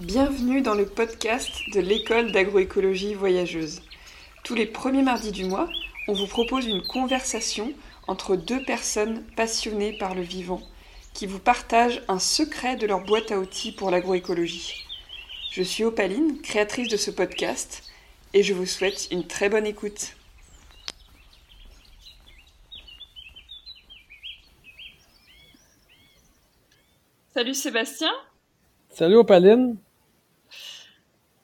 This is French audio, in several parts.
Bienvenue dans le podcast de l'école d'agroécologie voyageuse. Tous les premiers mardis du mois, on vous propose une conversation entre deux personnes passionnées par le vivant qui vous partagent un secret de leur boîte à outils pour l'agroécologie. Je suis Opaline, créatrice de ce podcast, et je vous souhaite une très bonne écoute. Salut Sébastien. Salut Opaline.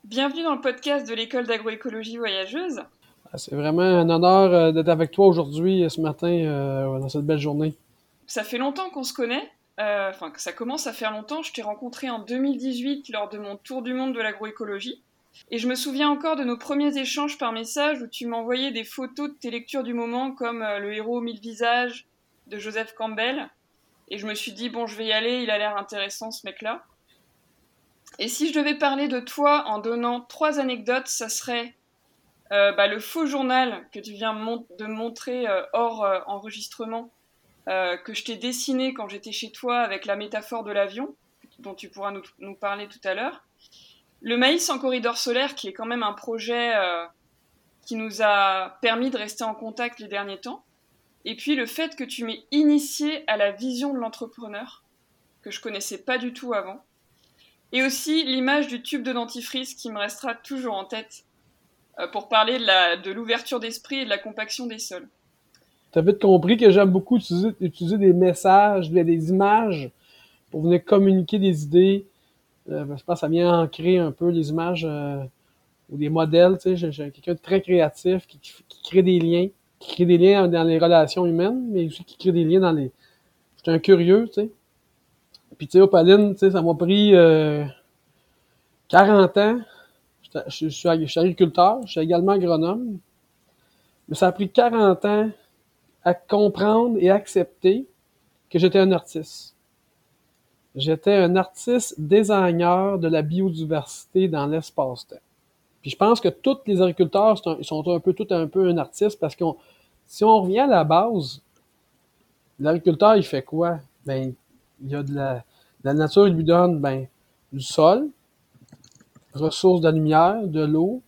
Bienvenue dans le podcast de l'école d'agroécologie voyageuse. Ah, c'est vraiment un honneur euh, d'être avec toi aujourd'hui, euh, ce matin, euh, dans cette belle journée. Ça fait longtemps qu'on se connaît, enfin que ça commence à faire longtemps. Je t'ai rencontré en 2018 lors de mon tour du monde de l'agroécologie. Et je me souviens encore de nos premiers échanges par message où tu m'envoyais des photos de tes lectures du moment comme Le héros aux mille visages de Joseph Campbell. Et je me suis dit, bon, je vais y aller, il a l'air intéressant ce mec-là. Et si je devais parler de toi en donnant trois anecdotes, ça serait euh, bah, le faux journal que tu viens de montrer euh, hors euh, enregistrement, que je t'ai dessiné quand j'étais chez toi avec la métaphore de l'avion, dont tu pourras nous, parler tout à l'heure. Le maïs en corridor solaire, qui est quand même un projet qui nous a permis de rester en contact les derniers temps. Et puis le fait que tu m'aies initié à la vision de l'entrepreneur, que je connaissais pas du tout avant. Et aussi l'image du tube de dentifrice qui me restera toujours en tête euh, pour parler de l'ouverture d'esprit et de la compaction des sols. Tu as vite compris que j'aime beaucoup utiliser, des messages, des images pour venir communiquer des idées. Euh, je pense que ça vient ancrer un peu les images euh, ou des modèles. Tu sais, j'ai quelqu'un de très créatif qui crée des liens qui crée des liens dans les relations humaines, mais aussi qui crée des liens dans les. J'étais un curieux, tu sais. Puis, tu sais, Opaline, tu sais, ça m'a pris euh, 40 ans. Je, suis, agriculteur, je suis également agronome. Mais ça a pris 40 ans à comprendre et accepter que j'étais un artiste. J'étais un artiste designer de la biodiversité dans l'espace-temps. Puis je pense que tous les agriculteurs sont un peu tout un peu un artiste parce que si on revient à la base, l'agriculteur, il fait quoi? Ben, il y a de la, la nature, lui donne ben, du sol, ressources de lumière, de l'eau.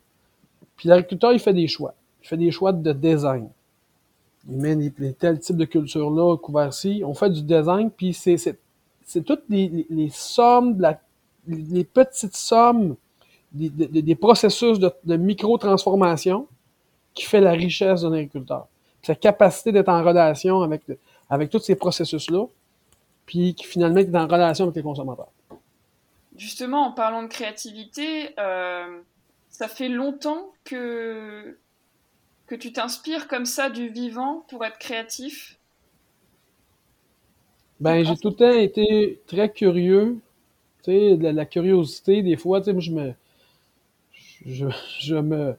Puis l'agriculteur, il fait des choix. Il fait des choix de design. Il met les, tels types de cultures-là couverts-ci. On fait du design, puis c'est, toutes les, les, sommes, la, les petites sommes des, processus de, micro-transformation qui fait la richesse d'un agriculteur. Sa capacité d'être en relation avec, avec tous ces processus-là, puis qui finalement est en relation avec les consommateurs. Justement, en parlant de créativité, euh, ça fait longtemps que, que tu t'inspires comme ça du vivant pour être créatif? Ben, j'ai tout le temps été très curieux. Tu sais, la, la, curiosité, des fois, tu sais, moi, je me, je, je, me,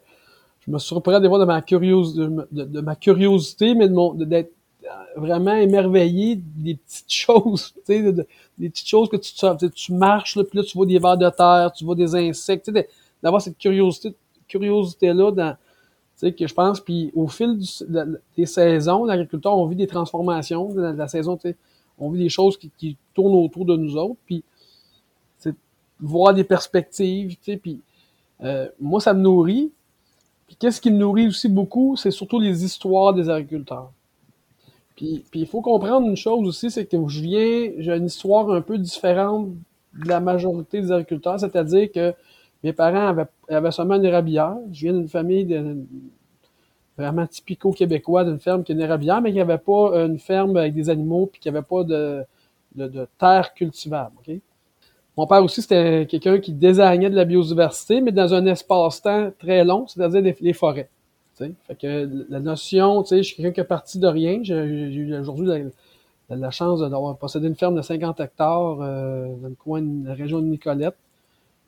je me surprends des fois de ma, de, ma curiosité, mais d'être vraiment émerveillé des petites choses, tu sais, des petites choses que tu, tu, tu marches, là, puis là, tu vois des vers de terre, tu vois des insectes, d'avoir cette curiosité, curiosité-là dans, que je pense, puis au fil des saisons, l'agriculteur, on vit des transformations de la, saison, on vit des choses qui, qui, tournent autour de nous autres, puis voir des perspectives, puis euh, moi, ça me nourrit. Puis qu'est-ce qui me nourrit aussi beaucoup, c'est surtout les histoires des agriculteurs. Puis, il faut comprendre une chose aussi, c'est que je viens, j'ai une histoire un peu différente de la majorité des agriculteurs, c'est-à-dire que mes parents avaient, seulement une érablière. Je viens d'une famille vraiment typico-québécois, d'une ferme qui est une érablière, mais qui n'avait pas une ferme avec des animaux, puis qui n'avait pas de, terre cultivable. Mon père aussi, c'était quelqu'un qui désignait de la biodiversité, mais dans un espace-temps très long, c'est-à-dire les, forêts. Fait que la notion, je suis quelqu'un qui est parti de rien. J'ai eu aujourd'hui la, chance d'avoir possédé une ferme de 50 hectares euh, dans le coin de la région de Nicolette,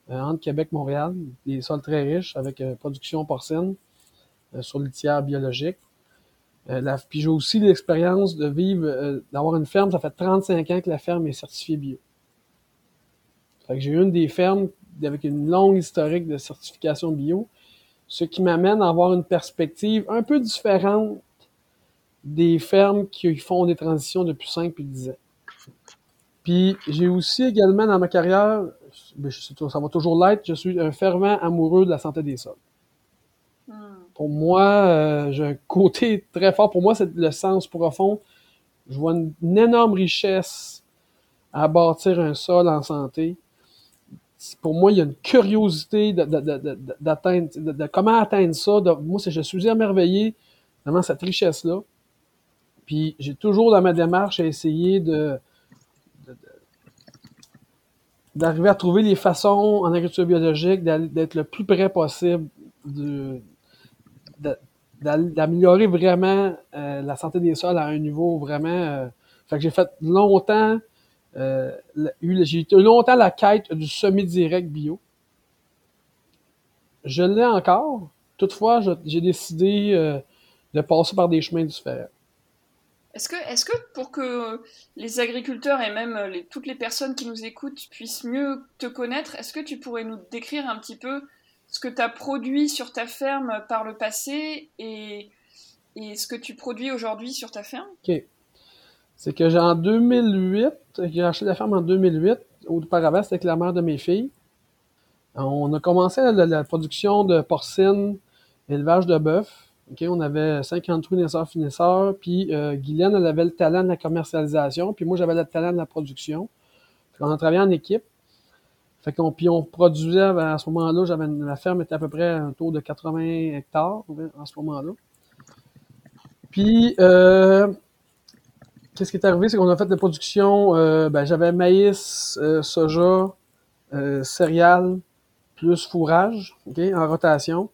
euh, entre Québec et Montréal. Des sols très riches avec euh, production porcine sur litière biologique. Puis j'ai aussi l'expérience de vivre, d'avoir une ferme. Ça fait 35 ans que la ferme est certifiée bio j'ai une des fermes avec une longue historique de certification bio, ce qui m'amène à avoir une perspective un peu différente des fermes qui font des transitions depuis 5 et 10 ans. Puis j'ai aussi également dans ma carrière, ben, ça va toujours l'être, je suis un fervent amoureux de la santé des sols. Hmm. Pour moi, euh, j'ai un côté très fort. Pour moi, c'est le sens profond. Je vois une, énorme richesse à bâtir un sol en santé. Pour moi, il y a une curiosité d'atteindre, de, comment atteindre ça. moi, je suis émerveillé devant cette richesse-là. Puis j'ai toujours dans ma démarche à essayer de, d'arriver à trouver les façons en agriculture biologique d'être le plus près possible d'améliorer vraiment euh, la santé des sols à un niveau vraiment. Euh, fait que j'ai fait longtemps, euh, j'ai eu longtemps la quête du semi-direct bio. Je l'ai encore. Toutefois, j'ai décidé de passer par des chemins différents. Est-ce que, est que pour que les agriculteurs et même les, toutes les personnes qui nous écoutent puissent mieux te connaître, est-ce que tu pourrais nous décrire un petit peu ce que tu as produit sur ta ferme par le passé et, et ce que tu produis aujourd'hui sur ta ferme? Ok. C'est que j'ai en 2008, j'ai acheté la ferme en 2008. Auparavant, c'était avec la mère de mes filles. On a commencé la, production de porcine, élevage de bœuf on avait 53 naisseurs-finisseurs, puis euh, Guylaine, elle avait le talent de la commercialisation, puis moi, j'avais le talent de la production. on a travaillé en équipe. Fait qu'on, puis on produisait, à ce moment-là, j'avais la ferme était à peu près un tour de 80 hectares en ce moment-là. Puis, euh, qu'est-ce qui est arrivé, c'est qu'on a fait de la production, euh, ben, j'avais maïs, soja, céréales, plus fourrage, en rotation.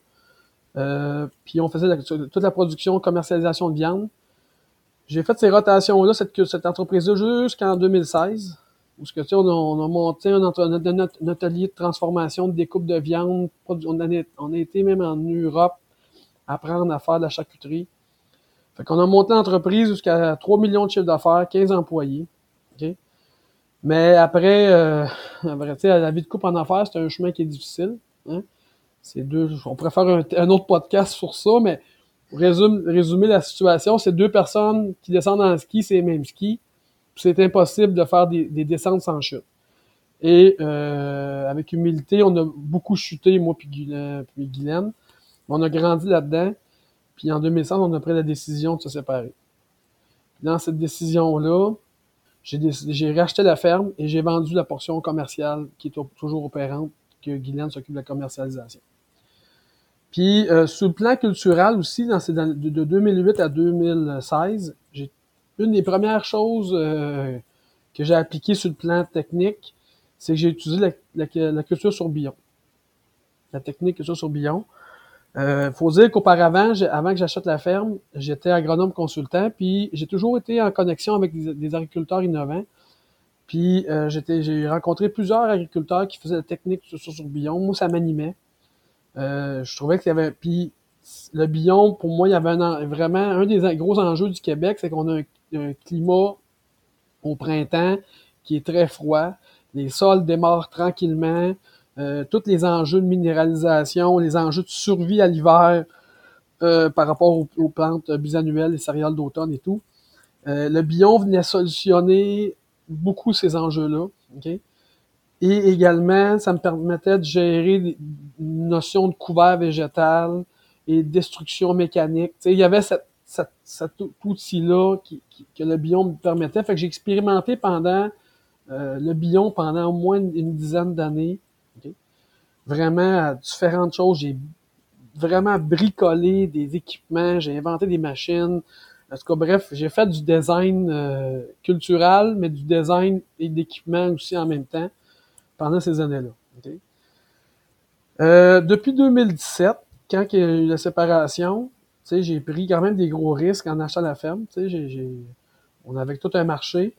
Euh, puis on faisait toute la production, commercialisation de viande. J'ai fait ces rotations-là, cette, cette entreprise-là, jusqu'en 2016. Où ce que, tu sais, on, a, on a monté un, notre, atelier de transformation, de découpe de viande. On a, on a été même en Europe apprendre à faire de la charcuterie. Fait qu'on a monté l'entreprise jusqu'à 3 millions de chiffres d'affaires, 15 employés. Mais après, euh, la vie de coupe en affaires, c'est un chemin qui est difficile. Hein? C'est deux, on pourrait faire un, autre podcast sur ça, mais résumer, la situation, c'est deux personnes qui descendent en ski, c'est les mêmes skis. C'est impossible de faire des, descentes sans chute. Et euh, avec humilité, on a beaucoup chuté, moi puis Guylaine. On a grandi là-dedans. Puis en 2016, on a pris la décision de se séparer. Dans cette décision-là, j'ai racheté la ferme et j'ai vendu la portion commerciale qui est toujours opérante, que Guylaine s'occupe de la commercialisation. Puis, euh, sur le plan culturel aussi, dans, de, 2008 à 2016, j'ai une des premières choses euh, que j'ai appliquées sur le plan technique, c'est que j'ai utilisé la, culture sur billon. La technique culture sur billon. Euh, faut dire qu'auparavant, avant que j'achète la ferme, j'étais agronome consultant, puis j'ai toujours été en connexion avec des, agriculteurs innovants. Puis euh, j'ai rencontré plusieurs agriculteurs qui faisaient la technique culture sur billon. Moi, ça m'animait. Euh, je trouvais qu'il y avait. Puis le bion, pour moi, il y avait vraiment un des gros enjeux du Québec, c'est qu'on a un, climat au printemps qui est très froid. Les sols démarrent tranquillement. Euh, tous les enjeux de minéralisation, les enjeux de survie à l'hiver euh, par rapport aux, plantes bisannuelles, les céréales d'automne et tout. le bion venait solutionner beaucoup ces enjeux-là. Okay? Et également, ça me permettait de gérer une notion de couvert végétal et destruction mécanique. il y avait cet outil-là qui, que le biome me permettait. Fait que j'ai expérimenté pendant euh, le biome pendant au moins une, dizaine d'années. Vraiment différentes choses. J'ai vraiment bricolé des équipements, j'ai inventé des machines. En tout cas, bref, j'ai fait du design euh, culturel, mais du design et d'équipement aussi en même temps pendant ces années-là. Euh, depuis 2017, quand il y a eu la séparation, j'ai pris quand même des gros risques en achetant la ferme. on avait tout un marché.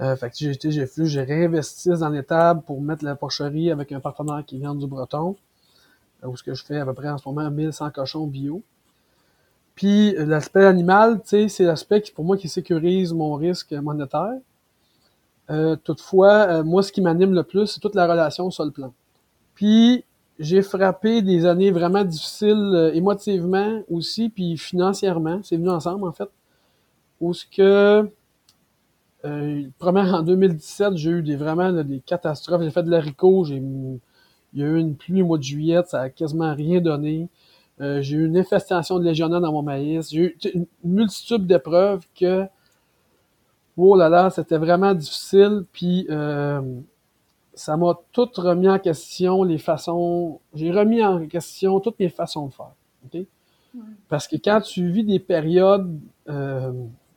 Euh, fait que j'ai j'ai j'ai réinvesti dans l'étable pour mettre la porcherie avec un partenaire qui vient du Breton, où ce que je fais à peu près en ce moment 1100 cochons bio. Puis l'aspect animal, c'est l'aspect qui pour moi qui sécurise mon risque monétaire. Euh, toutefois, euh, moi, ce qui m'anime le plus, c'est toute la relation sol-plan. Puis, j'ai frappé des années vraiment difficiles euh, émotivement aussi, puis financièrement. C'est venu ensemble, en fait. Où ce que Euh, première, en 2017, j'ai eu des, vraiment des catastrophes. J'ai fait de l'haricot, j'ai il y a eu une pluie au mois de juillet, ça a quasiment rien donné. Euh, j'ai eu une infestation de légionnaires dans mon maïs. J'ai eu une multitude d'épreuves que, oh là là, c'était vraiment difficile. Puis euh, ça m'a tout remis en question les façons. J'ai remis en question toutes mes façons de faire. Parce que quand tu vis des périodes euh,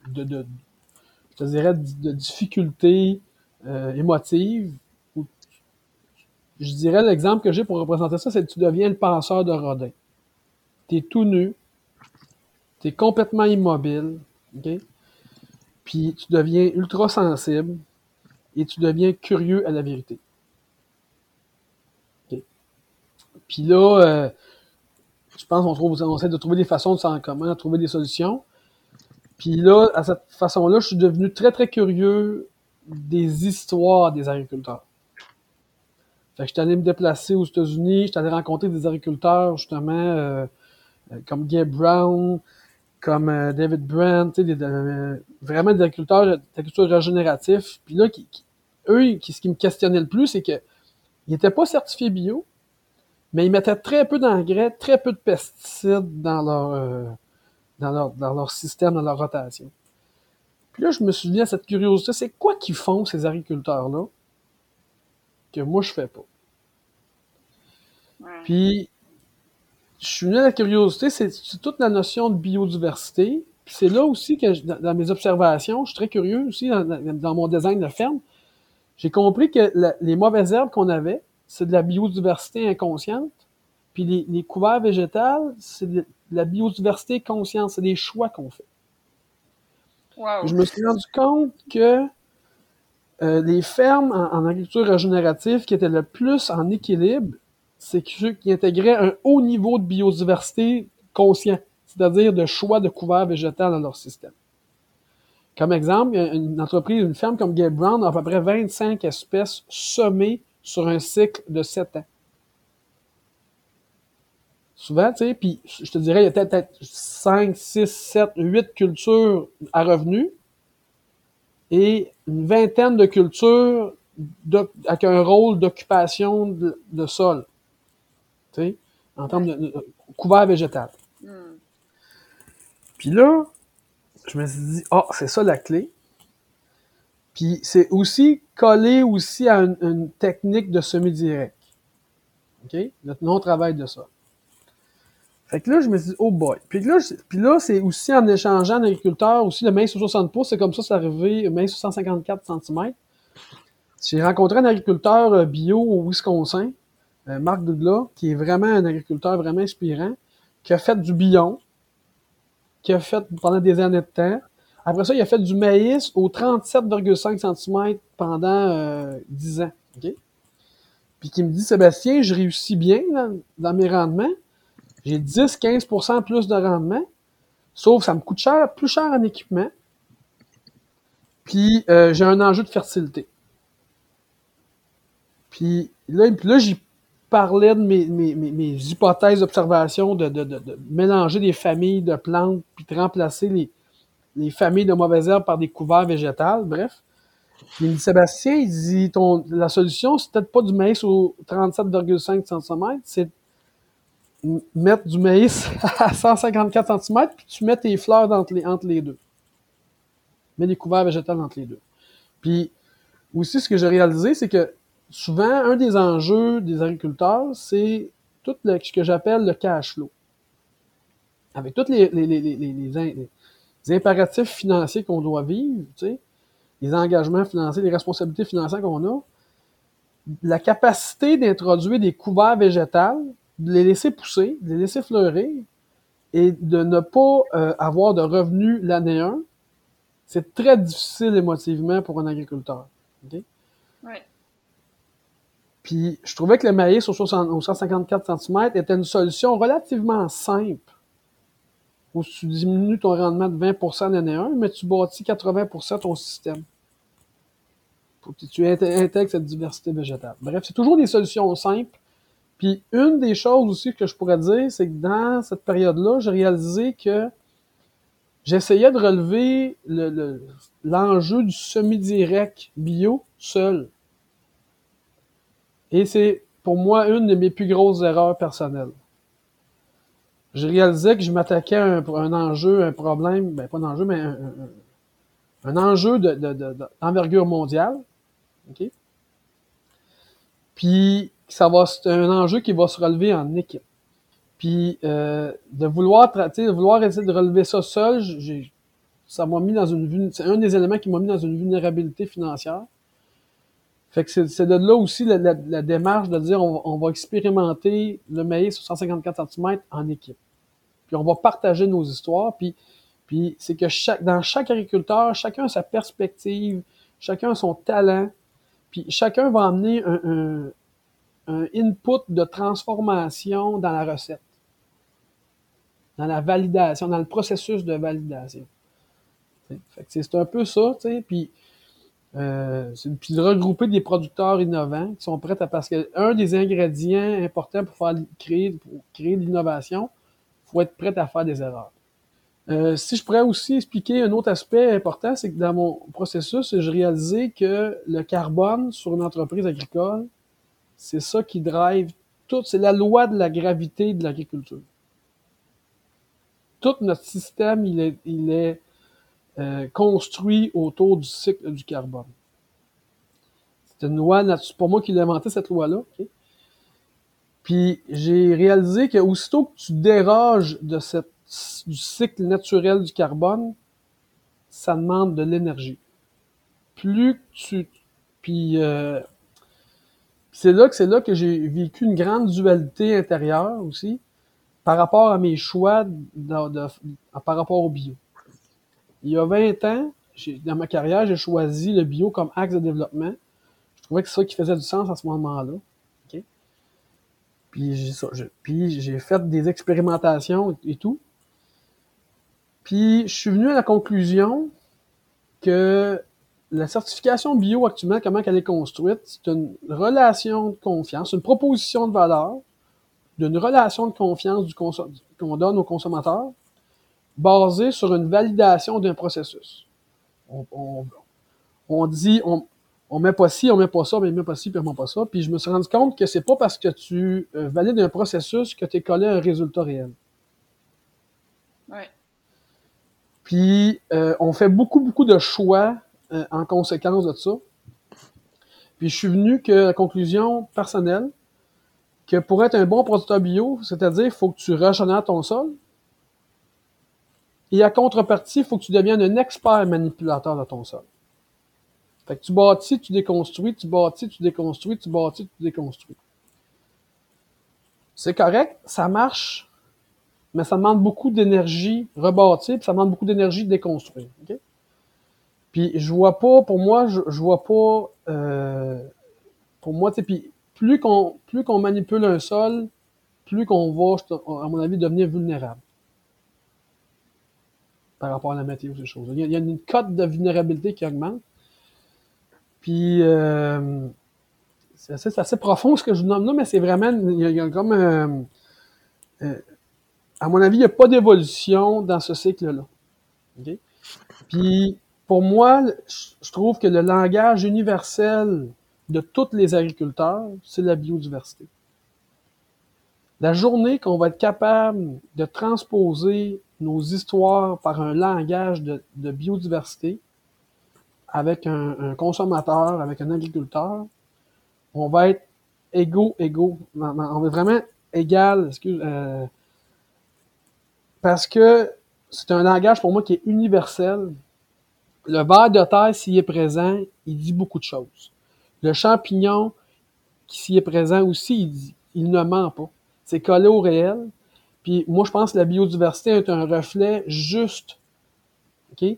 de, de, je dirais, de, difficultés émotives, je dirais l'exemple que j'ai pour représenter ça, c'est que tu deviens le penseur de Rodin. Tu es tout nu, tu es complètement immobile, puis tu deviens ultra sensible et tu deviens curieux à la vérité. Puis là, euh, je pense qu'on trouve, on essaie de trouver des façons de s'en commun, de trouver des solutions. Puis là, à cette façon-là, je suis devenu très, très curieux des histoires des agriculteurs. Fait que j'étais allé me déplacer aux États-Unis, j'étais allé rencontrer des agriculteurs, justement, euh, euh, comme Gabe Brown, comme euh, David Brand, des, euh, vraiment des agriculteurs d'agriculture régénératif. Puis là, eux, ce qui me questionnait le plus, c'est qu'ils n'étaient pas certifiés bio, mais ils mettaient très peu d'engrais, très peu de pesticides dans leur, dans leur, dans leur système, dans leur rotation. Puis là, je me suis dit à cette curiosité, c'est quoi qu'ils font, ces agriculteurs-là, que moi, je fais pas? Puis, je suis venu à la curiosité, c'est toute la notion de biodiversité. c'est là aussi que, dans, mes observations, je suis très curieux aussi dans, mon design de ferme. J'ai compris que les mauvaises herbes qu'on avait, c'est de la biodiversité inconsciente. Puis les, les couverts végétales, c'est de, la biodiversité consciente. C'est des choix qu'on fait. Je me suis rendu compte que euh, les fermes en, en, agriculture régénérative qui étaient le plus en équilibre, c'est ceux qui intégraient un haut niveau de biodiversité conscient, c'est-à-dire de choix de couverts végétal dans leur système. Comme exemple, une entreprise, une ferme comme Gabe Brown a à peu près 25 espèces semées sur un cycle de 7 ans. Souvent, tu sais, puis je te dirais, il y a peut-être 5, 6, 7, 8 cultures à revenus et une vingtaine de cultures avec un rôle d'occupation de, sol sais, en termes de, couvert végétal. Hmm. Puis là, je me suis dit, ah, oh, c'est ça la clé. Puis c'est aussi collé aussi à une, technique de semi-direct. OK? Notre non-travail de ça. Fait que là, je me suis dit, oh boy. Puis là, puis là c'est aussi en échangeant d'agriculteurs, aussi le maïs sur 60 pouces, c'est comme ça, c'est arrivé, maïs sur 154 cm. J'ai rencontré un agriculteur euh, bio au Wisconsin euh, Marc Douglas, qui est vraiment un agriculteur vraiment inspirant, qui a fait du billon, qui a fait pendant des années de temps. Après ça, il a fait du maïs au 37,5 cm pendant euh, 10 ans. Puis qui me dit, Sébastien, je réussis bien dans, mes rendements. J'ai 10-15% plus de rendement. Sauf ça me coûte cher, plus cher en équipement. Puis euh, j'ai un enjeu de fertilité. Puis là, puis j'y parlais de mes, mes, mes, hypothèses d'observation de, de, de, mélanger des familles de plantes puis de remplacer les, les familles de mauvaises herbes par des couverts végétales, bref. Il dit Sébastien, il dit ton, la solution, c'est peut-être pas du maïs au 37,5 cm, c'est mettre du maïs à 154 cm, puis tu mets tes fleurs entre les, entre les deux. Mets des couverts végétales entre les deux. Puis aussi, ce que j'ai réalisé, c'est que souvent, un des enjeux des agriculteurs, c'est tout ce que j'appelle le cash flow. Avec tous les, les, les, les impératifs financiers qu'on doit vivre, tu sais, les engagements financiers, les responsabilités financières qu'on a, la capacité d'introduire des couverts végétales, de les laisser pousser, de les laisser fleurir, et de ne pas euh, avoir de revenus l'année 1, c'est très difficile émotivement pour un agriculteur. Okay? Ouais. Puis je trouvais que le maïs au, 154 cm était une solution relativement simple. Où tu diminues ton rendement de 20% l'année 1, mais tu bâtis 80% ton système. Pour que tu intègres cette diversité végétale. Bref, c'est toujours des solutions simples. Puis une des choses aussi que je pourrais dire, c'est que dans cette période-là, j'ai réalisé que j'essayais de relever l'enjeu du semi-direct bio seul. Et c'est pour moi une de mes plus grosses erreurs personnelles. Je réalisais que je m'attaquais à un, enjeu, un problème, ben pas un enjeu, mais un, enjeu d'envergure de, mondiale. OK? Puis ça va, c'est un enjeu qui va se relever en équipe. Puis euh, de vouloir, de vouloir essayer de relever ça seul, j'ai, ça m'a mis dans une c'est un des éléments qui m'a mis dans une vulnérabilité financière. Fait que c'est de là aussi la, démarche de dire on, va expérimenter le maïs sur 154 cm en équipe. Puis on va partager nos histoires. Puis, puis c'est que chaque, dans chaque agriculteur, chacun a sa perspective, chacun a son talent. Puis chacun va amener un, un input de transformation dans la recette dans la validation, dans le processus de validation. C'est un peu ça, tu sais, puis, euh, puis de regrouper des producteurs innovants qui sont prêts à parce que un des ingrédients importants pour faire créer pour créer de l'innovation, faut être prêt à faire des erreurs. Euh, si je pourrais aussi expliquer un autre aspect important, c'est que dans mon processus, je réalisais que le carbone sur une entreprise agricole, c'est ça qui drive tout, c'est la loi de la gravité de l'agriculture tout notre système, il est, il est euh, construit autour du cycle du carbone. C'est une loi, c'est pas moi qui l'ai inventé cette loi-là. Puis j'ai réalisé que aussitôt que tu déroges de cette, du cycle naturel du carbone, ça demande de l'énergie. Plus tu, puis euh, c'est là que c'est là que j'ai vécu une grande dualité intérieure aussi par rapport à mes choix par rapport au bio. Il y a 20 ans, dans ma carrière, j'ai choisi le bio comme axe de développement. Je trouvais que c'est ça qui faisait du sens à ce moment-là. Puis j'ai fait des expérimentations et tout. Puis je suis venu à la conclusion que la certification bio actuellement, comment elle est construite, c'est une relation de confiance, une proposition de valeur d'une relation de confiance du qu'on donne aux consommateurs basée sur une validation d'un processus. On, dit, on, on met pas ci, on met pas ça, mais on met pas ci, puis on met pas ça. Puis je me suis rendu compte que c'est pas parce que tu euh, valides un processus que tu es collé à un résultat réel. Ouais. Puis euh, on fait beaucoup, beaucoup de choix euh, en conséquence de ça. Puis je suis venu que la conclusion personnelle, que pour être un bon producteur bio, c'est-à-dire il faut que tu régénères ton sol. Et à contrepartie, il faut que tu deviennes un expert manipulateur de ton sol. Fait que tu bâtis, tu déconstruis, tu bâtis, tu déconstruis, tu bâtis, tu déconstruis. C'est correct, ça marche, mais ça demande beaucoup d'énergie rebâtir, puis ça demande beaucoup d'énergie déconstruire. Puis je vois pas, pour moi, je, vois pas, euh, pour moi, tu puis plus qu'on plus qu'on manipule un sol, plus qu'on va, à mon avis, devenir vulnérable par rapport à la météo, ces choses. Il y a, une cote de vulnérabilité qui augmente. Puis euh, c'est assez, profond ce que je vous nomme là, mais c'est vraiment, il y, a, comme, euh, euh, à mon avis, il n'y a pas d'évolution dans ce cycle-là. Puis pour moi, je trouve que le langage universel de tous les agriculteurs, c'est la biodiversité. La journée qu'on va être capable de transposer nos histoires par un langage de, biodiversité avec un, consommateur, avec un agriculteur, on va être égaux, égaux. On va être vraiment égal, excuse, euh, parce que c'est un langage pour moi qui est universel. Le verre de terre, s'il est présent, il dit beaucoup de choses. Le champignon s'y est présent aussi, il, ne ment pas. C'est collé au réel. Puis moi, je pense que la biodiversité est un reflet juste. OK?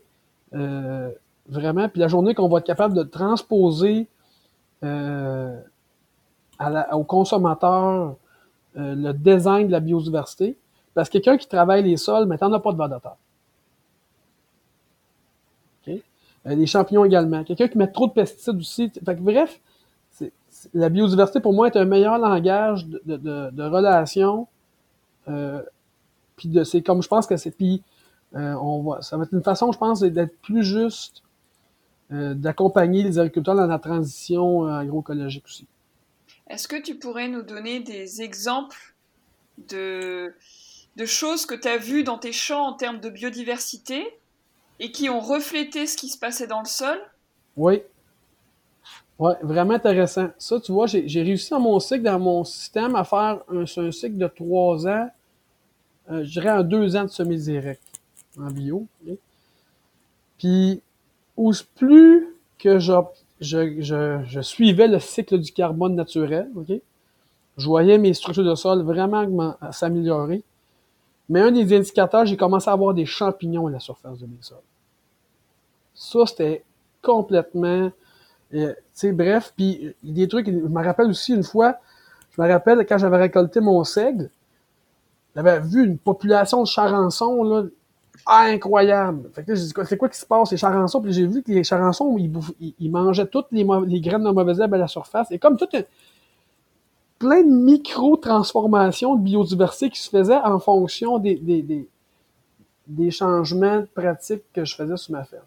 Euh, vraiment. Puis la journée qu'on va être capable de transposer euh, au consommateur euh, le design de la biodiversité, parce que quelqu'un qui travaille les sols, mais t'en as pas de terre. Euh, les champignons également. Quelqu'un qui met trop de pesticides aussi. Fait bref, la biodiversité pour moi est un meilleur langage de, de, relation. Euh, puis c'est comme je pense que c'est puis euh, ça va être une façon, je pense, d'être plus juste, euh, d'accompagner les agriculteurs dans la transition euh, agroécologique aussi. Est-ce que tu pourrais nous donner des exemples de, de choses que tu as vues dans tes champs en termes de biodiversité? Et qui ont reflété ce qui se passait dans le sol? Oui. Oui, vraiment intéressant. Ça, tu vois, j'ai réussi dans mon cycle, dans mon système, à faire un, cycle de trois ans, euh, je dirais en deux ans de semis direct en bio. Puis, plus que je, je, suivais le cycle du carbone naturel, je voyais mes structures de sol vraiment s'améliorer. Mais un des indicateurs, j'ai commencé à avoir des champignons à la surface de mes sols. Ça, c'était complètement... Euh, tu sais, bref, puis des trucs... Je me rappelle aussi une fois, je me rappelle quand j'avais récolté mon seigle, j'avais vu une population de charançons, là, incroyable. Fait que c'est quoi qui se passe, les charançons? Puis j'ai vu que les charançons, ils, mangeaient toutes les, graines de mauvaises herbes à la surface. Et comme tout plein de micro-transformations de biodiversité qui se faisaient en fonction des, changements pratiques que je faisais sur ma ferme.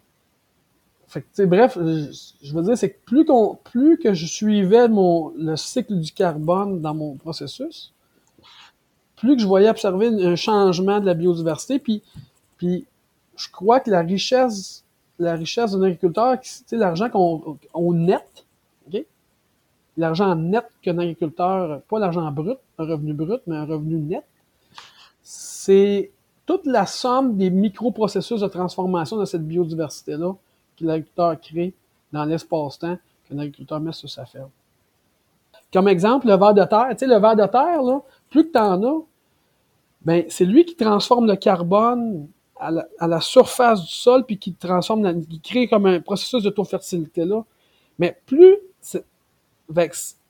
Bref, je, veux dire, c'est que plus, qu'on, plus que je suivais mon, le cycle du carbone dans mon processus, plus que je voyais observer un changement de la biodiversité, puis, puis je crois que la richesse, la richesse d'un agriculteur, c'est l'argent qu'on net, l'argent net qu'un agriculteur, pas l'argent brut, un revenu brut, mais un revenu net, c'est toute la somme des microprocessus de transformation de cette biodiversité-là que l'agriculteur crée dans l'espace-temps qu'un agriculteur met sur sa ferme. Comme exemple, le ver de terre. Tu sais, le ver de terre, là, plus que tu en as, ben, c'est lui qui transforme le carbone à la, surface du sol, puis qui transforme, qui crée comme un processus de fertilité là. Mais plus,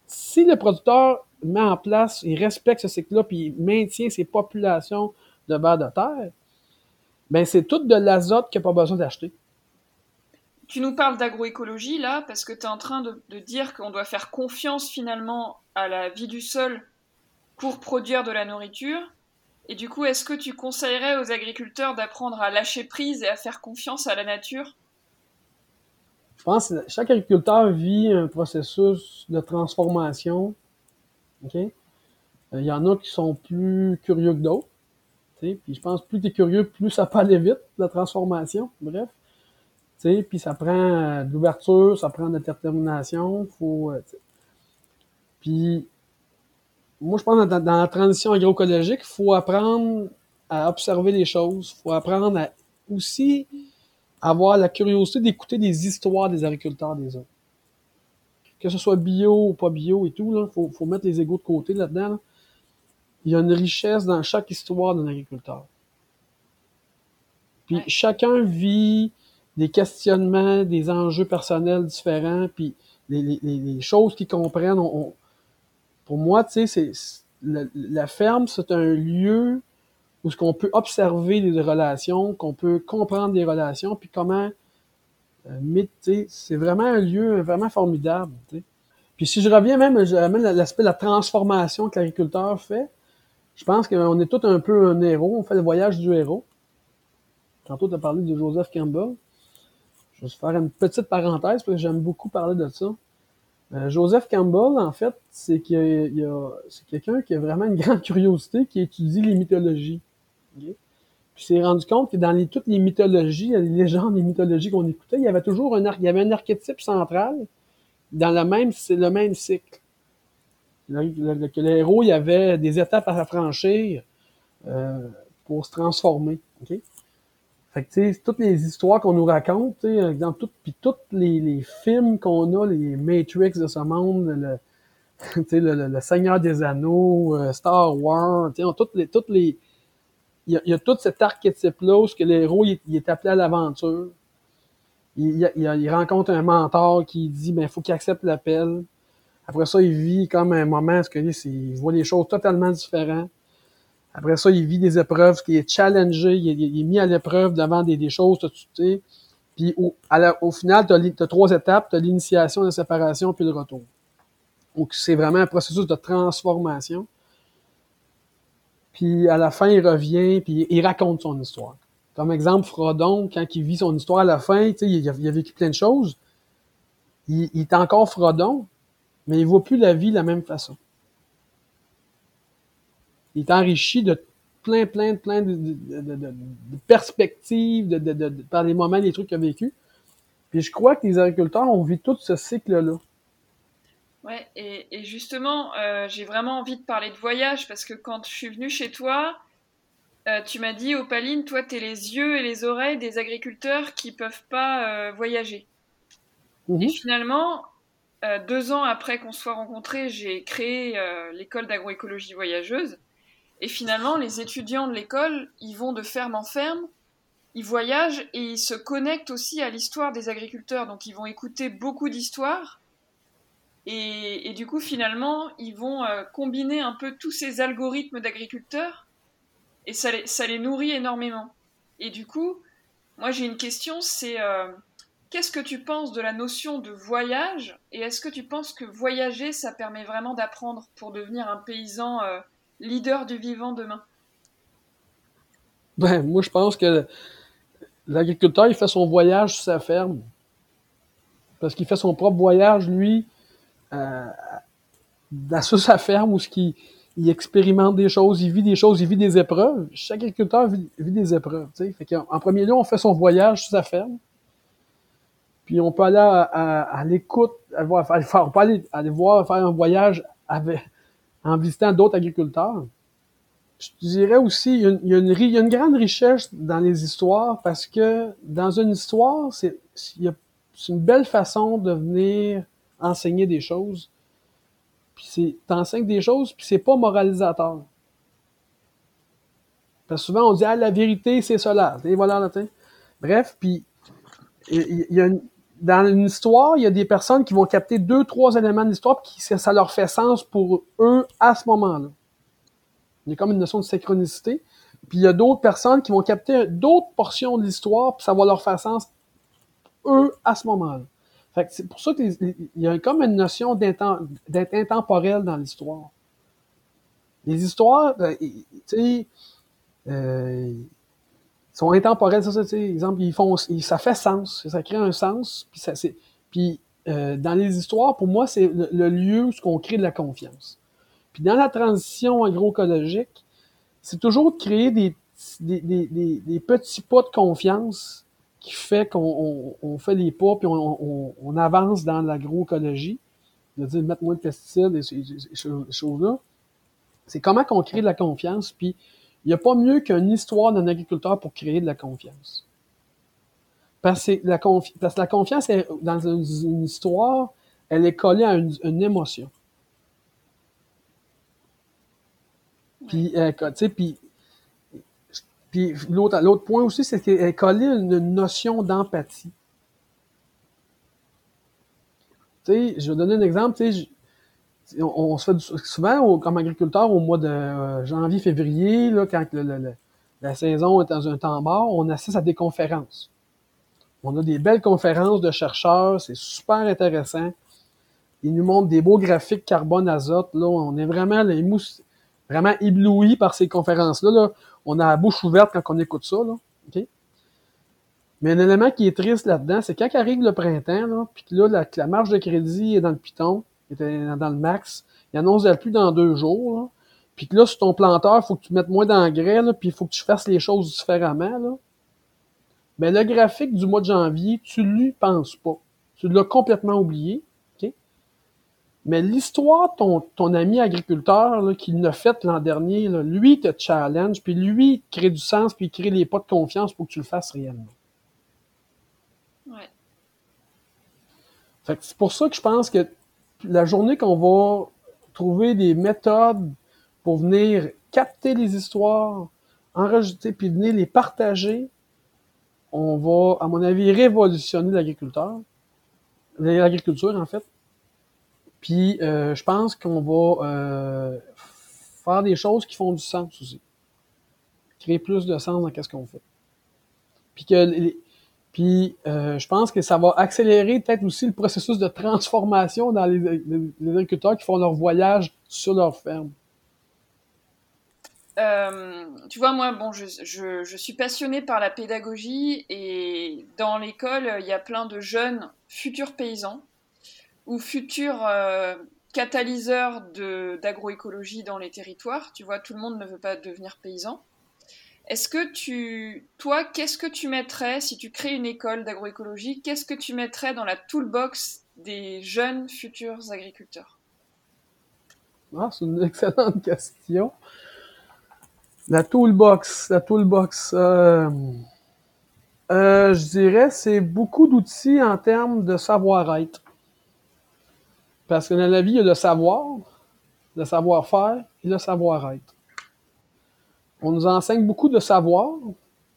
si le producteur met en place, il respecte ce cycle-là, puis il maintient ses populations de vers de terre, ben c'est tout de l'azote qu'il n'a pas besoin d'acheter. Tu nous parles d'agroécologie là, parce que tu es en train de, de dire qu'on doit faire confiance finalement à la vie du sol pour produire de la nourriture. Et du coup, est-ce que tu conseillerais aux agriculteurs d'apprendre à lâcher prise et à faire confiance à la nature? Je pense que chaque agriculteur vit un processus de transformation. OK? Euh, il y en a qui sont plus curieux que d'autres. Puis je pense que plus tu es curieux, plus ça peut aller vite, la transformation. Bref. Puis ça prend euh, de l'ouverture, ça prend de la détermination. Faut, euh, puis moi, je pense que dans, la transition agroécologique, il faut apprendre à observer les choses. Il faut apprendre à aussi avoir la curiosité d'écouter des histoires des agriculteurs des autres. Que ce soit bio ou pas bio et tout, il faut, faut, mettre les égaux de côté là-dedans. Il y a une richesse dans chaque histoire d'un agriculteur. Puis chacun vit des questionnements, des enjeux personnels différents, puis les, les, les choses qu'ils comprennent, on, pour moi, tu sais, c'est la, ferme, c'est un lieu où ce qu'on peut observer les relations, qu'on peut comprendre les relations, puis comment euh, c'est vraiment un lieu vraiment formidable. Puis si je reviens même, je l'aspect de la transformation que l'agriculteur fait, je pense qu'on est tout un peu un héros, on fait le voyage du héros. Tantôt, tu as parlé de Joseph Campbell. Je vais faire une petite parenthèse parce que j'aime beaucoup parler de ça. Euh, Joseph Campbell, en fait, c'est qu'il c'est quelqu'un qui a vraiment une grande curiosité, qui étudie les mythologies. Puis il s'est rendu compte que dans les, toutes les mythologies, les légendes, les mythologies qu'on écoutait, il y avait toujours un, il y avait un archétype central dans le même, c'est le même cycle. que le héros, il y avait des étapes à franchir euh, pour se transformer. Okay? Fait que, toutes les histoires qu'on nous raconte, dans tout, puis tous les, les films qu'on a, les Matrix de ce monde, le, sais, le, le, Seigneur des Anneaux, euh, Star Wars, sais, toutes les, toutes les, il y a, y a tout cet archétype-là où que l'héros, il, est appelé à l'aventure. Il, il, rencontre un mentor qui dit, ben, faut qu'il accepte l'appel. Après ça, il vit comme un moment, que il voit les choses totalement différentes. Après ça, il vit des épreuves, qui est challengé, il est, mis à l'épreuve devant des, choses, tu sais. Puis au, au final, tu as, trois étapes, tu as l'initiation, la séparation, puis le retour. Donc c'est vraiment un processus de transformation. Puis à la fin, il revient, puis il raconte son histoire. Comme exemple, Frodon, quand il vit son histoire à la fin, il a, il a vécu plein de choses. Il, il est encore Frodon, mais il voit plus la vie de la même façon. Il est enrichi de plein, plein, plein de, de, de, de perspectives, de, par les moments, les trucs qu'il a vécu. Puis je crois que les agriculteurs ont vu tout ce cycle-là. Ouais, et, et justement, euh, j'ai vraiment envie de parler de voyage parce que quand je suis venue chez toi, euh, tu m'as dit, Opaline, toi, tu es les yeux et les oreilles des agriculteurs qui peuvent pas euh, voyager. Mhm. Et finalement, deux ans après qu'on soit rencontrés, j'ai créé l'école d'agroécologie voyageuse. Et finalement, les étudiants de l'école, ils vont de ferme en ferme, ils voyagent et ils se connectent aussi à l'histoire des agriculteurs. Donc, ils vont écouter beaucoup d'histoires. Et, du coup, finalement, ils vont euh, combiner un peu tous ces algorithmes d'agriculteurs et ça les, ça les nourrit énormément. Et du coup, moi j'ai une question, c'est euh, qu'est-ce que tu penses de la notion de voyage et est-ce que tu penses que voyager, ça permet vraiment d'apprendre pour devenir un paysan euh, leader du vivant demain Ben, moi, je pense que l'agriculteur, il fait son voyage sur sa ferme. Parce qu'il fait son propre voyage, lui, euh, sur sa ferme, où il expérimente des choses, il vit des choses, il vit des épreuves. Chaque agriculteur vit, des épreuves. Fait en premier lieu, on fait son voyage sur sa ferme. Puis on peut aller à, l'écoute, on peut aller voir faire un voyage avec, en visitant d'autres agriculteurs. Je dirais aussi, il y, a une, grande richesse dans les histoires parce que dans une histoire, c'est une belle façon de venir enseigner des choses. Puis c'est t'enseignes des choses, puis c'est pas moralisateur. Parce que souvent on dit ah la vérité c'est cela, et voilà. Bref, puis il y a une- dans une histoire, il y a des personnes qui vont capter deux, trois éléments de l'histoire, qui, ça leur fait sens pour eux à ce moment-là. Il y a comme une notion de synchronicité. Puis il y a d'autres personnes qui vont capter d'autres portions de l'histoire, puis ça va leur faire sens, eux, à ce moment-là. Fait que c'est pour ça qu'il y a comme une notion d'être intemporel dans l'histoire. Les histoires, ben, tu sais, euh, sont intemporelles, ça, ça, exemple, ils font, ça fait sens, ça crée un sens, puis ça, c'est, puis euh, dans les histoires, pour moi, c'est le, le lieu où on crée de la confiance. Puis dans la transition agroécologique, c'est toujours de créer des, des, des, des, petits pas de confiance qui fait qu'on on, on fait les pas, puis on, on, avance dans l'agroécologie, c'est-à-dire mettre moins de pesticides et ces, ces- ces choses-là. C'est comment qu'on crée de la confiance, puis il n'y a pas mieux qu'une histoire d'un agriculteur pour créer de la confiance. Parce que la, confi- parce que la confiance, dans une, une histoire, elle est collée à une, une émotion. Puis, euh, tu sais, puis, puis l'autre, point aussi, c'est qu'elle est collée à une notion d'empathie. Tu sais, je vais donner un exemple, tu sais, je- on, se fait souvent, comme agriculteur, au mois de euh, janvier, février, là, quand la saison est dans un temps mort, on assiste à des conférences. On a des belles conférences de chercheurs, c'est super intéressant. Ils nous montrent des beaux graphiques carbone-azote. Là, on est vraiment les vraiment ébloui par ces conférences-là. Là. On a la bouche ouverte quand on écoute ça. Là. OK? Mais un élément qui est triste là-dedans, c'est quand arrive le printemps, puis que là, la marge de crédit est dans le piton, est dans le max, il annonce la pluie dans deux jours, là, puis que là, sur ton planteur, il faut que tu mettes moins d'engrais, puis il faut que tu fasses les choses différemment. Là. Mais le graphique du mois de janvier, tu lui penses pas. Tu l'as complètement oublié. Mais l'histoire de ton, ton ami agriculteur qui l'a fait l'an dernier, là, lui il te challenge, puis lui il crée du sens, puis il crée les pas de confiance pour que tu le fasses réellement. Ouais. Fait que c'est pour ça que je pense que la journée qu'on va trouver des méthodes pour venir capter les histoires, enregistrer, puis venir les partager, on va, à mon avis, révolutionner l'agriculteur, l'agriculture en fait. Puis euh, je pense qu'on va euh, faire des choses qui font du sens aussi. Créer plus de sens dans ce qu'on fait. Puis que puis euh, je pense que ça va accélérer peut-être aussi le processus de transformation dans les, agriculteurs qui font leur voyage sur leur ferme. euh, tu vois, moi, bon, je, je, suis passionnée par la pédagogie et dans l'école, il y a plein de jeunes futurs paysans ou futurs euh, catalyseurs d'agroécologie dans les territoires. Tu vois, tout le monde ne veut pas devenir paysan. Est-ce que tu, toi, qu'est-ce que tu mettrais si tu crées une école d'agroécologie Qu'est-ce que tu mettrais dans la toolbox des jeunes futurs agriculteurs? Ah, C'est une excellente question. La toolbox, la toolbox. Euh, euh, je dirais c'est beaucoup d'outils en termes de savoir-être. Parce que dans la vie, il y a le savoir, le savoir-faire et le savoir-être. On nous enseigne beaucoup de savoir,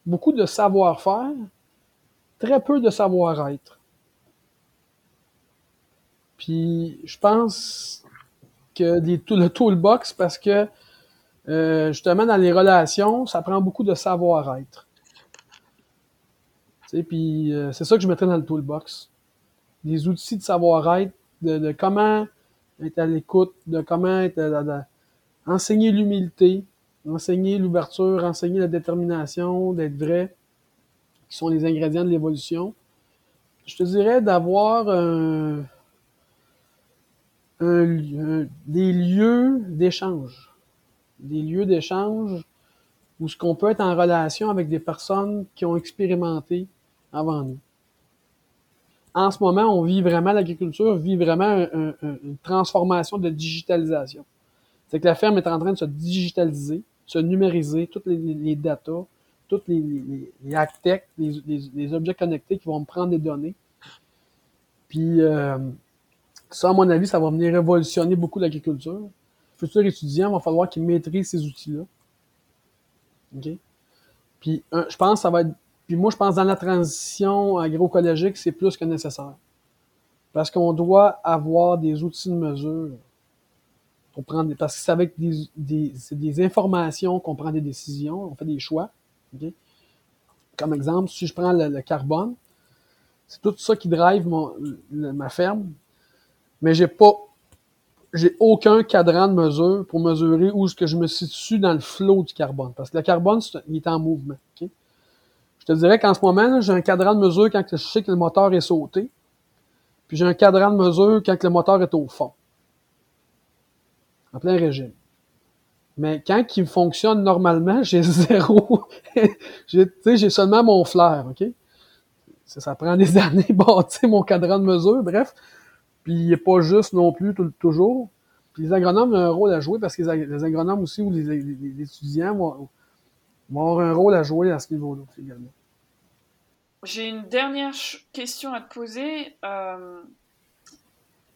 beaucoup de savoir-faire, très peu de savoir-être. Puis je pense que le toolbox, parce que euh, justement, dans les relations, ça prend beaucoup de savoir-être. Puis euh, c'est ça que je mettrais dans le toolbox. Des outils de savoir-être, de, comment être à l'écoute, de comment être enseigner l'humilité, enseigner l'ouverture, enseigner la détermination, d'être vrai, qui sont les ingrédients de l'évolution. Je te dirais d'avoir des lieux d'échange des lieux d'échange où ce qu'on peut être en relation avec des personnes qui ont expérimenté avant nous. En ce moment, on vit vraiment, l'agriculture vit vraiment une transformation de digitalisation. C'est que la ferme est en train de se digitaliser, se numériser, toutes les, datas, toutes les, les, les les, objets connectés qui vont me prendre des données. Puis euh, ça, à mon avis, ça va venir révolutionner beaucoup l'agriculture futurs étudiants, il va falloir qu'ils maîtrisent ces outils-là. OK? Puis, je pense ça va être. Puis moi, je pense dans la transition agroécologique, c'est plus que nécessaire. Parce qu'on doit avoir des outils de mesure pour prendre parce que c'est avec des, informations qu'on prend des décisions, on fait des choix. Comme exemple, si je prends le, carbone, c'est tout ça qui drive ma ferme, mais j'ai pas aucun cadran de mesure pour mesurer où que je me situe dans le flot du carbone. Parce que le carbone, il est en mouvement. Je te dirais qu'en ce moment, j'ai un cadran de mesure quand je sais que le moteur est sauté. Puis j'ai un cadran de mesure quand le moteur est au fond. En plein régime. Mais quand il fonctionne normalement, j'ai zéro. j'ai seulement mon flair, OK? Ça, prend des années bâtir mon cadran de mesure, bref. Puis il n'est pas juste non plus toujours. Puis les agronomes ont un rôle à jouer parce que les agronomes aussi ou les, étudiants vont, avoir un rôle à jouer à ce niveau-là également. J'ai une dernière question à te poser. Euh,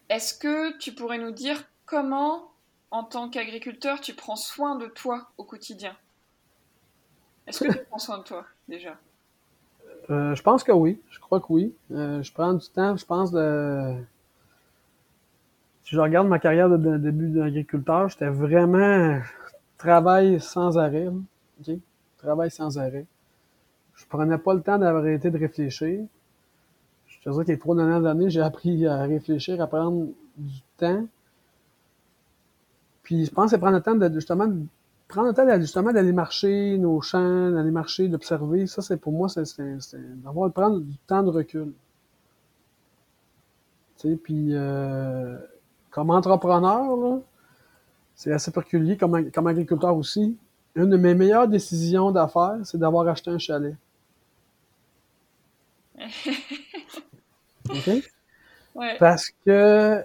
est-ce que tu pourrais nous dire comment, en tant qu'agriculteur, tu prends soin de toi au quotidien Est-ce que tu prends soin de toi déjà? Euh, Je pense que oui. Je crois que oui. Euh, je prends du temps, je pense, de si je regarde ma carrière de, début d'agriculteur, j'étais vraiment travail sans arrêt. OK? Travail sans arrêt. Je prenais pas le temps d'arrêter de réfléchir. Je te dirais que les trois dernières années, j'ai appris à réfléchir, à prendre du temps. Puis je pense que prendre le temps de justement prendre le temps justement d'aller marcher nos champs, d'aller marcher, d'observer. Ça, c'est pour moi, c'est d'avoir prendre du temps de recul. Tu sais, puis euh, comme entrepreneur, c'est assez particulier, comme, comme agriculteur aussi. Une de mes meilleures décisions d'affaires, c'est d'avoir acheté un chalet. OK? Parce que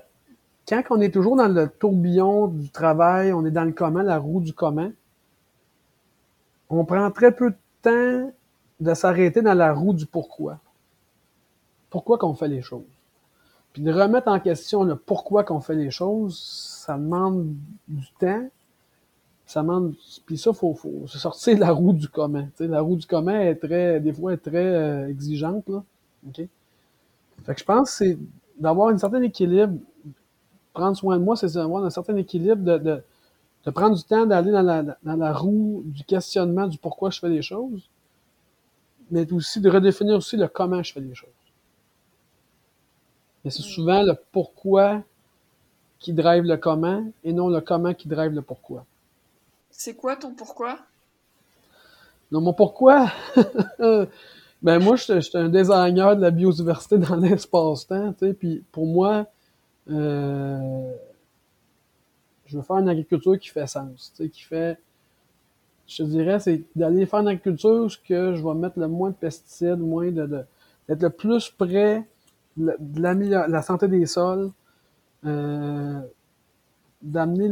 quand on est toujours dans le tourbillon du travail, on est dans le commun, la roue du commun, on prend très peu de temps de s'arrêter dans la roue du pourquoi. Pourquoi qu'on fait les choses? Puis de remettre en question le pourquoi qu'on fait les choses, ça demande du temps. Ça demande. Puis ça, faut, faut se sortir de la roue du commun. sais, la roue du commun est très, des fois, est très euh, exigeante. Fait que je pense que c'est d'avoir un certain équilibre. Prendre soin de moi, c'est d'avoir un certain équilibre de, de, de prendre du temps d'aller dans la, dans la roue du questionnement du pourquoi je fais les choses, mais aussi de redéfinir aussi le comment je fais les choses. Mais c'est souvent le pourquoi qui drive le comment et non le comment qui drive le pourquoi. C'est quoi ton pourquoi? Non, mon pourquoi? ben moi, je suis un designer de la biodiversité dans l'espace-temps, tu sais, puis pour moi, euh, je veux faire une agriculture qui fait sens, qui fait, je te dirais, c'est d'aller faire une agriculture où je vais mettre le moins de pesticides, moins de, de d'être le plus près de la, la santé des sols, euh, d'amener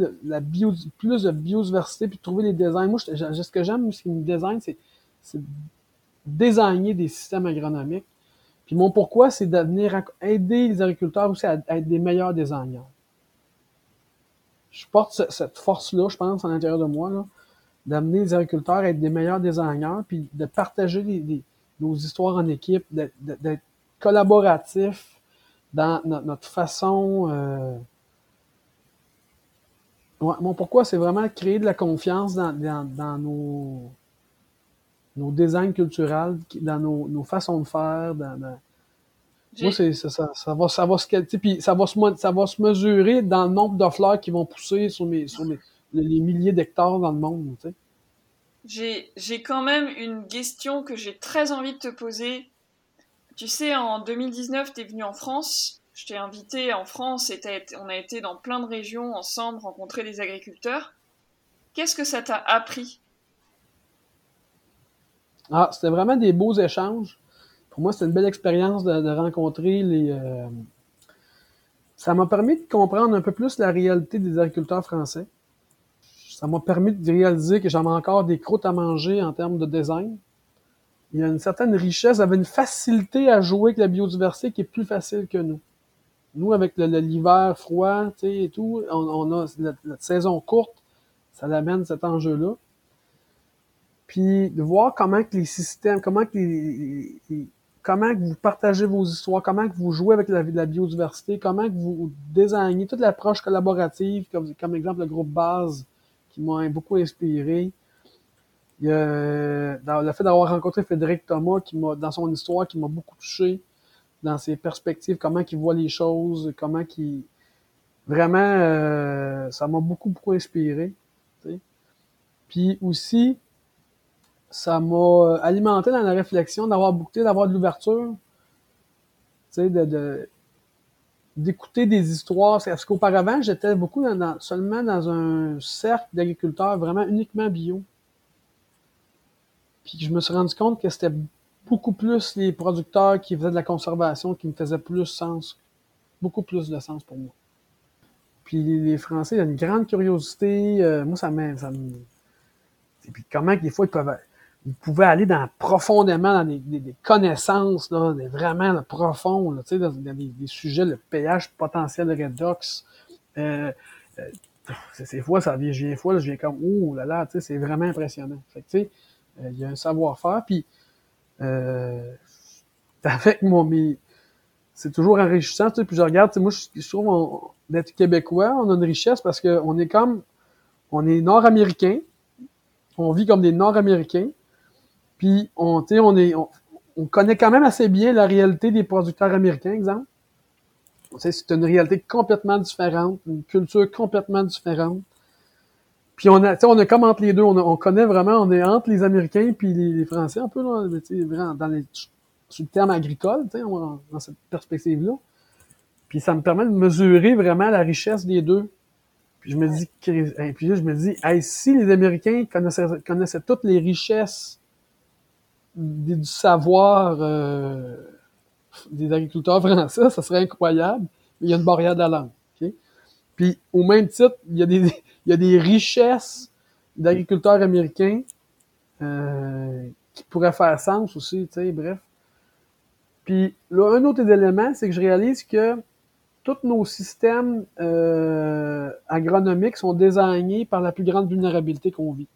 plus de biodiversité puis de trouver les designs. Moi, ce que j'aime, ce qui me design, c'est, c'est des systèmes agronomiques. Puis mon pourquoi, c'est d'amener aider les agriculteurs aussi à, être des meilleurs designers. Je porte cette force-là, je pense, à l'intérieur de moi, d'amener les agriculteurs à être des meilleurs designers, puis de partager nos histoires en équipe, d'être collaboratif dans notre façon euh, mon pourquoi, c'est vraiment créer de la confiance dans, nos, nos designs culturels, dans nos, nos façons de faire. Dans, Moi, c'est ça, ça, va, ça va se ça va se, ça va se mesurer dans le nombre de fleurs qui vont pousser sur, mes, sur les milliers d'hectares dans le monde. Tu sais. J'ai quand même une question que j'ai très envie de te poser. Tu sais, en 2019, tu es venu en France je t'ai invité en France et on a été dans plein de régions ensemble rencontrer des agriculteurs. Qu'est-ce que ça t'a appris? Ah, c'était vraiment des beaux échanges. Pour moi, c'était une belle expérience de, rencontrer les. Euh, ça m'a permis de comprendre un peu plus la réalité des agriculteurs français. Ça m'a permis de réaliser que j'avais encore des croûtes à manger en termes de design. Il y a une certaine richesse, il y avait une facilité à jouer avec la biodiversité qui est plus facile que nous. Nous, avec l'hiver froid, et tout, on, a notre, saison courte, ça l'amène cet enjeu-là. Puis de voir comment que les systèmes, comment que les, comment que vous partagez vos histoires, comment que vous jouez avec la, la biodiversité, comment que vous désignez toute l'approche collaborative, comme, comme exemple le groupe Base, qui m'a beaucoup inspiré. Il y a, le fait d'avoir rencontré Frédéric Thomas, qui m'a, dans son histoire, qui m'a beaucoup touché dans ses perspectives, comment il voit les choses, comment qu'il... Vraiment, euh, ça m'a beaucoup, beaucoup inspiré. Puis aussi, ça m'a alimenté dans la réflexion d'avoir bouclé, d'avoir de l'ouverture, de, de d'écouter des histoires. Parce qu'auparavant, j'étais beaucoup dans, seulement dans un cercle d'agriculteurs vraiment uniquement bio. Puis je me suis rendu compte que c'était beaucoup plus les producteurs qui faisaient de la conservation qui me faisaient plus sens, beaucoup plus de sens pour moi. Puis les Français, il y a une grande curiosité. Euh, moi, ça me, Et puis comment des fois ils peuvent, ils pouvaient aller dans profondément dans des, connaissances là, vraiment là, profond, là, dans, dans des, des, sujets, le pH potentiel redox. Euh, euh, ces fois, ça vient, je viens fois, là, je viens comme, oh là là, c'est vraiment impressionnant. Fait euh, il y a un savoir-faire. Puis euh, avec mon mais c'est toujours enrichissant. Tu sais, puis je regarde, tu sais, moi, je, trouve d'être québécois, on a une richesse parce qu'on est comme, on est nord-américain, on vit comme des nord-américains, puis on, connaît quand même assez bien la réalité des producteurs américains, exemple. C'est une réalité complètement différente, une culture complètement différente. Puis on a, on est comme entre les deux, on, connaît vraiment, on est entre les Américains puis les, Français un peu là, dans les, sur le terme agricole, dans cette perspective-là. Puis ça me permet de mesurer vraiment la richesse des deux. Puis je me dis, puis je me dis, si les Américains connaissaient, connaissaient toutes les richesses du savoir euh, des agriculteurs français, ça serait incroyable. Il y a une barrière de la langue. Puis au même titre, il y a des, il y a des richesses d'agriculteurs américains euh, qui pourraient faire sens aussi, tu sais, bref. Puis là, un autre élément, c'est que je réalise que tous nos systèmes euh, agronomiques sont désignés par la plus grande vulnérabilité qu'on vit.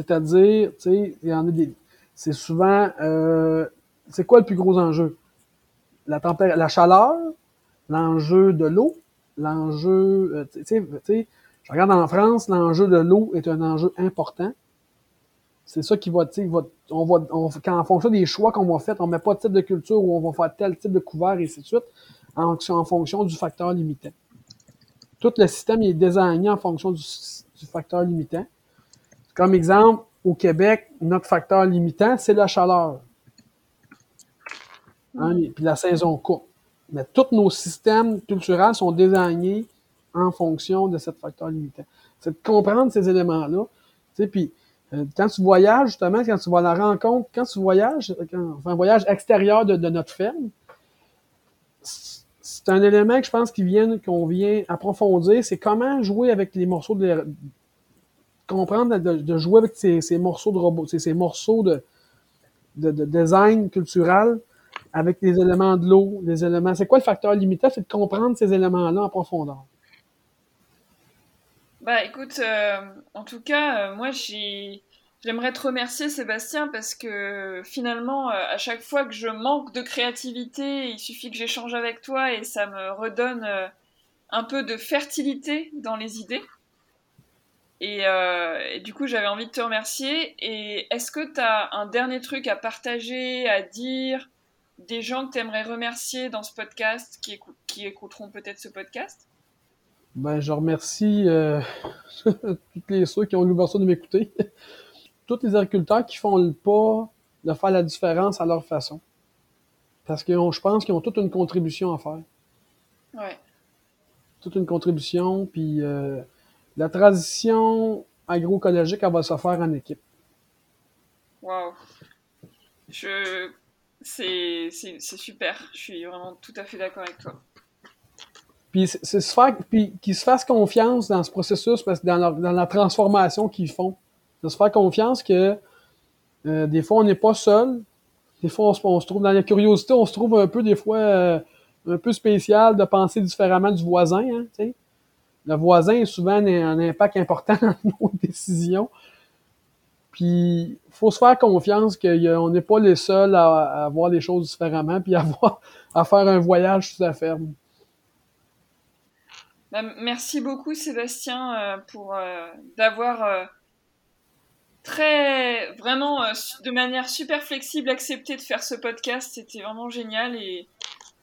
C'est-à-dire, tu sais, il y en a des. C'est souvent. Euh, c'est quoi le plus gros enjeu? La, la chaleur, l'enjeu de l'eau, l'enjeu, euh, tu sais, je regarde en France, l'enjeu de l'eau est un enjeu important. C'est ça qui va, tu sais, on va, on, quand en fonction des choix qu'on va faire, on met pas de type de culture ou on va faire tel type de couvert et ainsi de suite, en, en fonction du facteur limitant. tout le système est désigné en fonction du, facteur limitant. Comme exemple, au Québec, notre facteur limitant, c'est la chaleur. Hein, puis la saison courte. Mais tous nos systèmes culturels sont désignés en fonction de ce facteur limitant. C'est de comprendre ces éléments-là. Puis euh, quand tu voyages, justement, quand tu vas à la rencontre, quand tu voyages, quand un voyage extérieur de, notre ferme, c'est un élément que je pense qu'il vient, qu'on vient approfondir, c'est comment jouer avec les morceaux de comprendre de, jouer avec ces, morceaux de robots, ces, morceaux de, de, design culturel avec les éléments de l'eau, les éléments. C'est quoi le facteur limitant? C'est de comprendre ces éléments-là en profondeur. Bah écoute, euh, en tout cas, euh, moi j'ai. J'aimerais te remercier Sébastien parce que finalement, euh, à chaque fois que je manque de créativité, il suffit que j'échange avec toi et ça me redonne un peu de fertilité dans les idées. Et, et du coup, j'avais envie de te remercier. Et est-ce que tu as un dernier truc à partager, à dire, des gens que tu aimerais remercier dans ce podcast, qui, qui écouteront peut-être ce podcast? Ben, je remercie euh, tous les ceux qui ont l'ouverture de m'écouter. tous les agriculteurs qui font le pas de faire la différence à leur façon. Parce que je pense qu'ils ont toute une contribution à faire. Ouais. Toute une contribution, puis euh, la transition agroécologique, elle va se faire en équipe. Wow. Je... C'est super. Je suis vraiment tout à fait d'accord avec toi. Puis c'est se faire, puis qu'ils se fassent confiance dans ce processus, parce que dans, dans la transformation qu'ils font, de se faire confiance que euh, des fois on n'est pas seul, des fois on se, on se, trouve dans la curiosité, on se trouve un peu des fois euh, un peu spécial de penser différemment du voisin. Hein. Le voisin est souvent un, impact important dans nos décisions. Puis faut se faire confiance qu'on n'est pas les seuls à, à, voir les choses différemment, puis à, voir, à faire un voyage sous la ferme. Bah, merci beaucoup Sébastien euh, pour euh, d'avoir euh, très vraiment de manière super flexible accepté de faire ce podcast. C'était vraiment génial et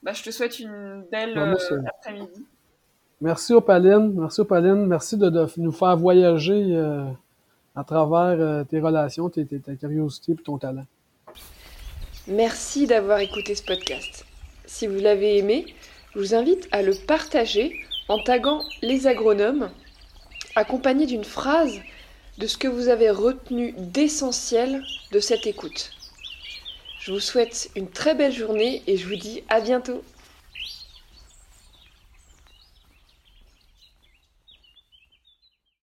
bah, je te souhaite une belle bah, après-midi. Merci Opaline, merci Opaline, merci de, nous faire voyager à travers tes relations, tes, ta curiosité et ton talent. Merci d'avoir écouté ce podcast. Si vous l'avez aimé, je vous invite à le partager en taguant les agronomes, accompagné d'une phrase de ce que vous avez retenu d'essentiel de cette écoute. Je vous souhaite une très belle journée et je vous dis à bientôt.